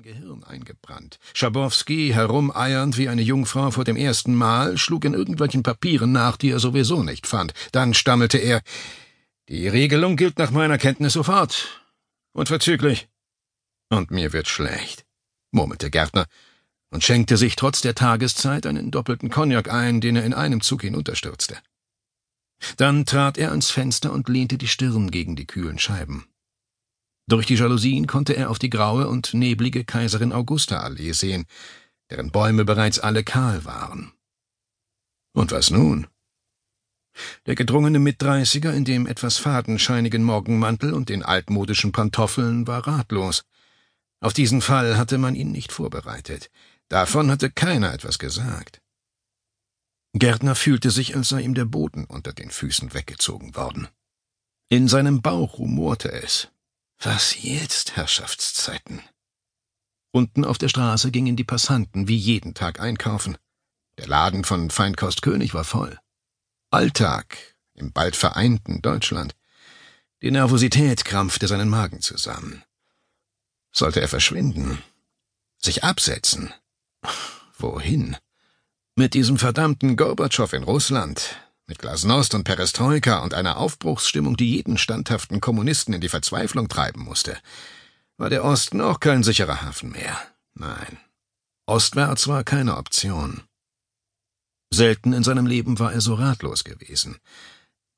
sein Gehirn eingebrannt. Schabowski, herumeiernd wie eine Jungfrau vor dem ersten Mal, schlug in irgendwelchen Papieren nach, die er sowieso nicht fand. Dann stammelte er, die Regelung gilt nach meiner Kenntnis sofort. Unverzüglich. Und mir wird schlecht, murmelte Gärtner und schenkte sich trotz der Tageszeit einen doppelten Cognac ein, den er in einem Zug hinunterstürzte. Dann trat er ans Fenster und lehnte die Stirn gegen die kühlen Scheiben. Durch die Jalousien konnte er auf die graue und neblige Kaiserin Augusta Allee sehen, deren Bäume bereits alle kahl waren. Und was nun? Der gedrungene Mitdreißiger in dem etwas fadenscheinigen Morgenmantel und den altmodischen Pantoffeln war ratlos. Auf diesen Fall hatte man ihn nicht vorbereitet. Davon hatte keiner etwas gesagt. Gärtner fühlte sich, als sei ihm der Boden unter den Füßen weggezogen worden. In seinem Bauch rumorte es. Was jetzt, Herrschaftszeiten? Unten auf der Straße gingen die Passanten wie jeden Tag einkaufen. Der Laden von Feinkost König war voll. Alltag im bald vereinten Deutschland. Die Nervosität krampfte seinen Magen zusammen. Sollte er verschwinden? Sich absetzen? Wohin? Mit diesem verdammten Gorbatschow in Russland, mit Glasnost und Perestroika und einer Aufbruchsstimmung, die jeden standhaften Kommunisten in die Verzweiflung treiben musste, war der Osten auch kein sicherer Hafen mehr. Nein. Ostwärts war keine Option. Selten in seinem Leben war er so ratlos gewesen.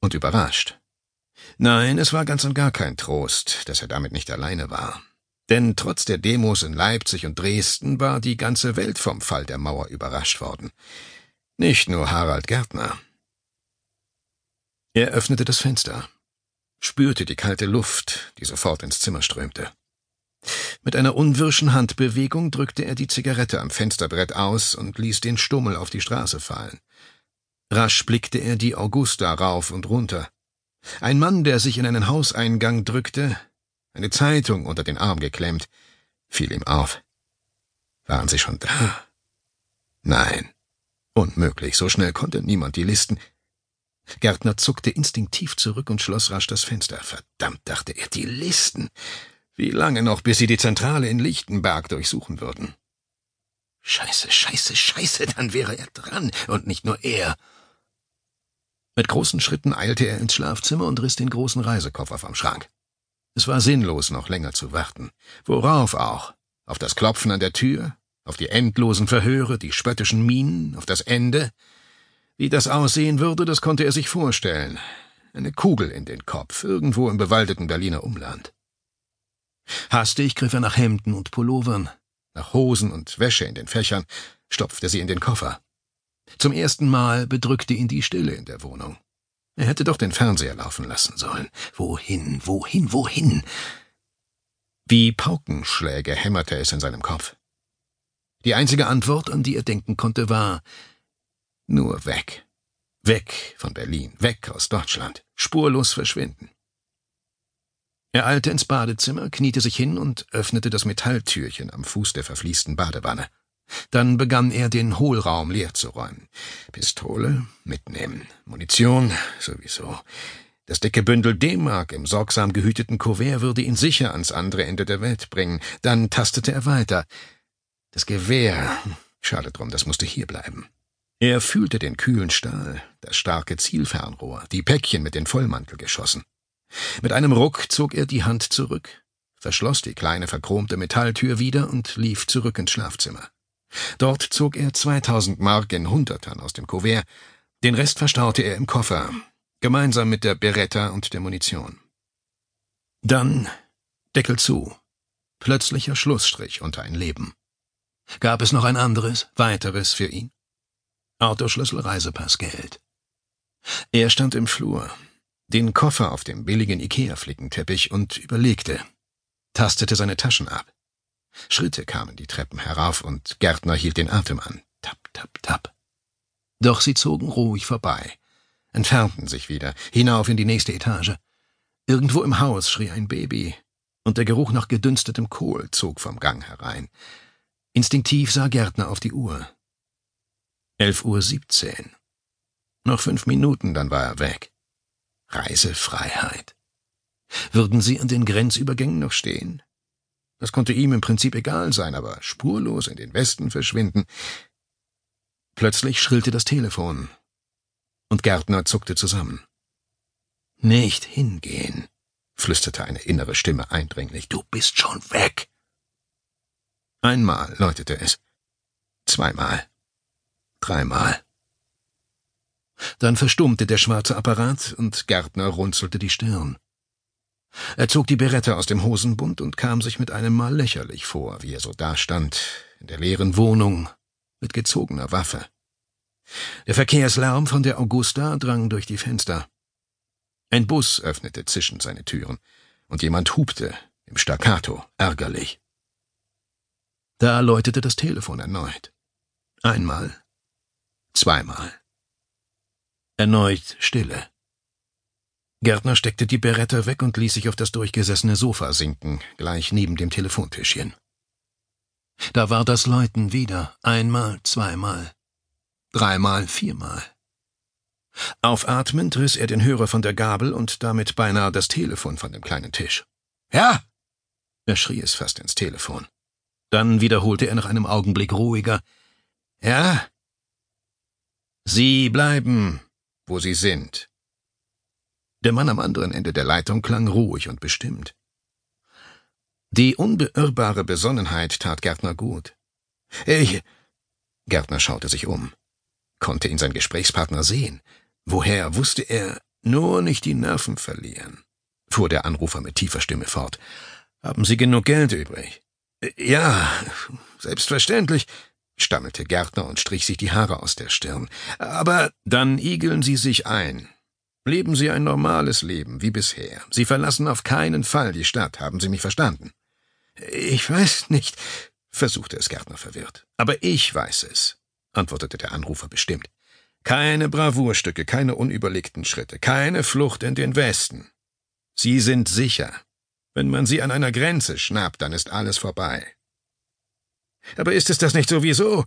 Und überrascht. Nein, es war ganz und gar kein Trost, dass er damit nicht alleine war. Denn trotz der Demos in Leipzig und Dresden war die ganze Welt vom Fall der Mauer überrascht worden. Nicht nur Harald Gärtner. Er öffnete das Fenster, spürte die kalte Luft, die sofort ins Zimmer strömte. Mit einer unwirschen Handbewegung drückte er die Zigarette am Fensterbrett aus und ließ den Stummel auf die Straße fallen. Rasch blickte er die Augusta rauf und runter. Ein Mann, der sich in einen Hauseingang drückte, eine Zeitung unter den Arm geklemmt, fiel ihm auf. Waren Sie schon da? Nein. Unmöglich, so schnell konnte niemand die Listen. Gärtner zuckte instinktiv zurück und schloss rasch das Fenster. Verdammt, dachte er, die Listen. Wie lange noch, bis sie die Zentrale in Lichtenberg durchsuchen würden? Scheiße, scheiße, scheiße, dann wäre er dran, und nicht nur er. Mit großen Schritten eilte er ins Schlafzimmer und riss den großen Reisekoffer vom Schrank. Es war sinnlos, noch länger zu warten. Worauf auch? Auf das Klopfen an der Tür? Auf die endlosen Verhöre, die spöttischen Mienen, auf das Ende? Wie das aussehen würde, das konnte er sich vorstellen. Eine Kugel in den Kopf, irgendwo im bewaldeten Berliner Umland. Hastig griff er nach Hemden und Pullovern, nach Hosen und Wäsche in den Fächern, stopfte sie in den Koffer. Zum ersten Mal bedrückte ihn die Stille in der Wohnung. Er hätte doch den Fernseher laufen lassen sollen. Wohin, wohin, wohin? Wie Paukenschläge hämmerte es in seinem Kopf. Die einzige Antwort, an die er denken konnte, war nur weg. Weg von Berlin, weg aus Deutschland, spurlos verschwinden. Er eilte ins Badezimmer, kniete sich hin und öffnete das Metalltürchen am Fuß der verfließten Badewanne. Dann begann er, den Hohlraum leer zu räumen. Pistole mitnehmen, Munition sowieso. Das dicke Bündel D-Mark im sorgsam gehüteten Kuvert würde ihn sicher ans andere Ende der Welt bringen. Dann tastete er weiter. Das Gewehr. Schade drum, das musste hier bleiben. Er fühlte den kühlen Stahl, das starke Zielfernrohr, die Päckchen mit den Vollmantelgeschossen. Mit einem Ruck zog er die Hand zurück, verschloss die kleine verchromte Metalltür wieder und lief zurück ins Schlafzimmer. Dort zog er 2000 Mark in Hundertern aus dem Kuvert, den Rest verstaute er im Koffer, gemeinsam mit der Beretta und der Munition. Dann Deckel zu. Plötzlicher Schlussstrich unter ein Leben. Gab es noch ein anderes, weiteres für ihn? Autoschlüssel, Reisepass, Geld. Er stand im Flur, den Koffer auf dem billigen Ikea-Flickenteppich und überlegte, tastete seine Taschen ab. Schritte kamen die Treppen herauf und Gärtner hielt den Atem an. Tap, tap, tap. Doch sie zogen ruhig vorbei, entfernten sich wieder, hinauf in die nächste Etage. Irgendwo im Haus schrie ein Baby, und der Geruch nach gedünstetem Kohl zog vom Gang herein. Instinktiv sah Gärtner auf die Uhr. Elf Uhr siebzehn. Noch fünf Minuten, dann war er weg. Reisefreiheit. Würden sie an den Grenzübergängen noch stehen? Das konnte ihm im Prinzip egal sein, aber spurlos in den Westen verschwinden. Plötzlich schrillte das Telefon, und Gärtner zuckte zusammen. Nicht hingehen, flüsterte eine innere Stimme eindringlich. Du bist schon weg. Einmal läutete es. Zweimal. Dreimal. Dann verstummte der schwarze Apparat und Gärtner runzelte die Stirn. Er zog die Berette aus dem Hosenbund und kam sich mit einem Mal lächerlich vor, wie er so dastand, in der leeren Wohnung, mit gezogener Waffe. Der Verkehrslärm von der Augusta drang durch die Fenster. Ein Bus öffnete zischend seine Türen, und jemand hupte, im Staccato, ärgerlich. Da läutete das Telefon erneut. Einmal, zweimal. Erneut Stille. Gärtner steckte die Beretta weg und ließ sich auf das durchgesessene Sofa sinken, gleich neben dem Telefontischchen. Da war das Läuten wieder, einmal, zweimal, dreimal, viermal. Aufatmend riss er den Hörer von der Gabel und damit beinahe das Telefon von dem kleinen Tisch. Ja! Er schrie es fast ins Telefon. Dann wiederholte er nach einem Augenblick ruhiger. Ja? Sie bleiben, wo Sie sind. Der Mann am anderen Ende der Leitung klang ruhig und bestimmt. Die unbeirrbare Besonnenheit tat Gärtner gut. Ich. Gärtner schaute sich um. Konnte ihn sein Gesprächspartner sehen? Woher wusste er, nur nicht die Nerven verlieren? fuhr der Anrufer mit tiefer Stimme fort. Haben Sie genug Geld übrig? Ja, selbstverständlich, stammelte Gärtner und strich sich die Haare aus der Stirn. Aber dann igeln Sie sich ein. Leben Sie ein normales Leben, wie bisher. Sie verlassen auf keinen Fall die Stadt, haben Sie mich verstanden? Ich weiß nicht, versuchte es Gärtner verwirrt. Aber ich weiß es, antwortete der Anrufer bestimmt. Keine Bravourstücke, keine unüberlegten Schritte, keine Flucht in den Westen. Sie sind sicher. Wenn man sie an einer Grenze schnappt, dann ist alles vorbei. Aber ist es das nicht sowieso?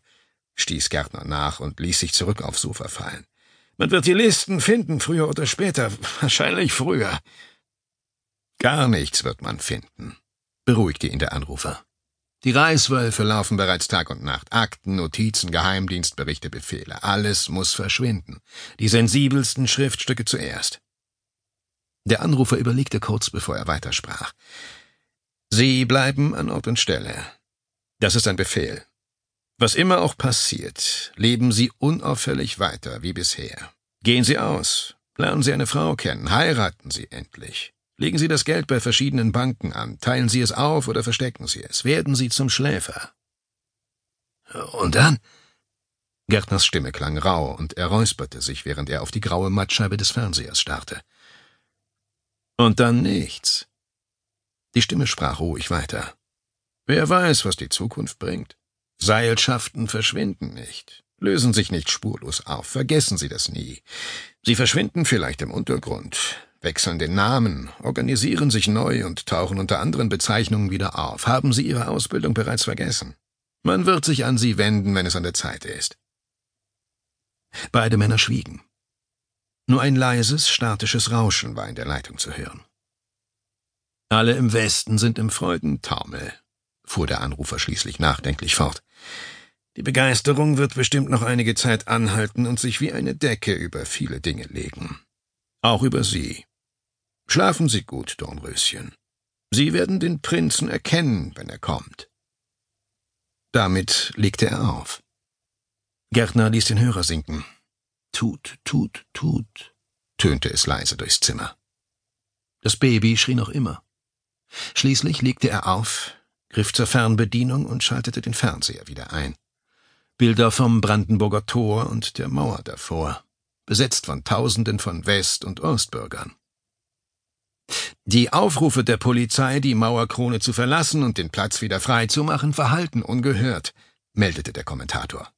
stieß Gärtner nach und ließ sich zurück aufs Sofa fallen. Man wird die Listen finden, früher oder später, wahrscheinlich früher. Gar nichts wird man finden, beruhigte ihn der Anrufer. Die Reißwölfe laufen bereits Tag und Nacht. Akten, Notizen, Geheimdienstberichte, Befehle. Alles muss verschwinden. Die sensibelsten Schriftstücke zuerst. Der Anrufer überlegte kurz, bevor er weitersprach. Sie bleiben an Ort und Stelle. Das ist ein Befehl. Was immer auch passiert, leben Sie unauffällig weiter wie bisher. Gehen Sie aus, lernen Sie eine Frau kennen, heiraten Sie endlich. Legen Sie das Geld bei verschiedenen Banken an, teilen Sie es auf oder verstecken Sie es, werden Sie zum Schläfer. Und dann? Gärtners Stimme klang rau und er räusperte sich, während er auf die graue Mattscheibe des Fernsehers starrte. Und dann nichts. Die Stimme sprach ruhig weiter. Wer weiß, was die Zukunft bringt. Seilschaften verschwinden nicht, lösen sich nicht spurlos auf, vergessen Sie das nie. Sie verschwinden vielleicht im Untergrund, wechseln den Namen, organisieren sich neu und tauchen unter anderen Bezeichnungen wieder auf. Haben Sie Ihre Ausbildung bereits vergessen? Man wird sich an Sie wenden, wenn es an der Zeit ist. Beide Männer schwiegen. Nur ein leises, statisches Rauschen war in der Leitung zu hören. Alle im Westen sind im Freudentaumel, fuhr der Anrufer schließlich nachdenklich fort. Die Begeisterung wird bestimmt noch einige Zeit anhalten und sich wie eine Decke über viele Dinge legen. Auch über Sie. Schlafen Sie gut, Dornröschen. Sie werden den Prinzen erkennen, wenn er kommt. Damit legte er auf. Gärtner ließ den Hörer sinken. Tut, tut, tut, tönte es leise durchs Zimmer. Das Baby schrie noch immer. Schließlich legte er auf, griff zur Fernbedienung und schaltete den Fernseher wieder ein. Bilder vom Brandenburger Tor und der Mauer davor, besetzt von Tausenden von West- und Ostbürgern. Die Aufrufe der Polizei, die Mauerkrone zu verlassen und den Platz wieder freizumachen, verhalten ungehört, meldete der Kommentator.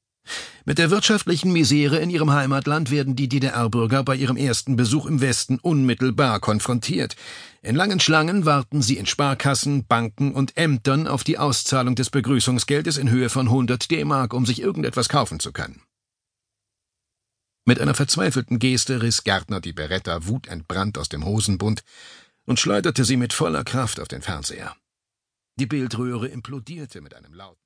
Mit der wirtschaftlichen Misere in ihrem Heimatland werden die DDR-Bürger bei ihrem ersten Besuch im Westen unmittelbar konfrontiert. In langen Schlangen warten sie in Sparkassen, Banken und Ämtern auf die Auszahlung des Begrüßungsgeldes in Höhe von 100 D-Mark, um sich irgendetwas kaufen zu können. Mit einer verzweifelten Geste riss Gärtner die Beretta wutentbrannt aus dem Hosenbund und schleuderte sie mit voller Kraft auf den Fernseher. Die Bildröhre implodierte mit einem lauten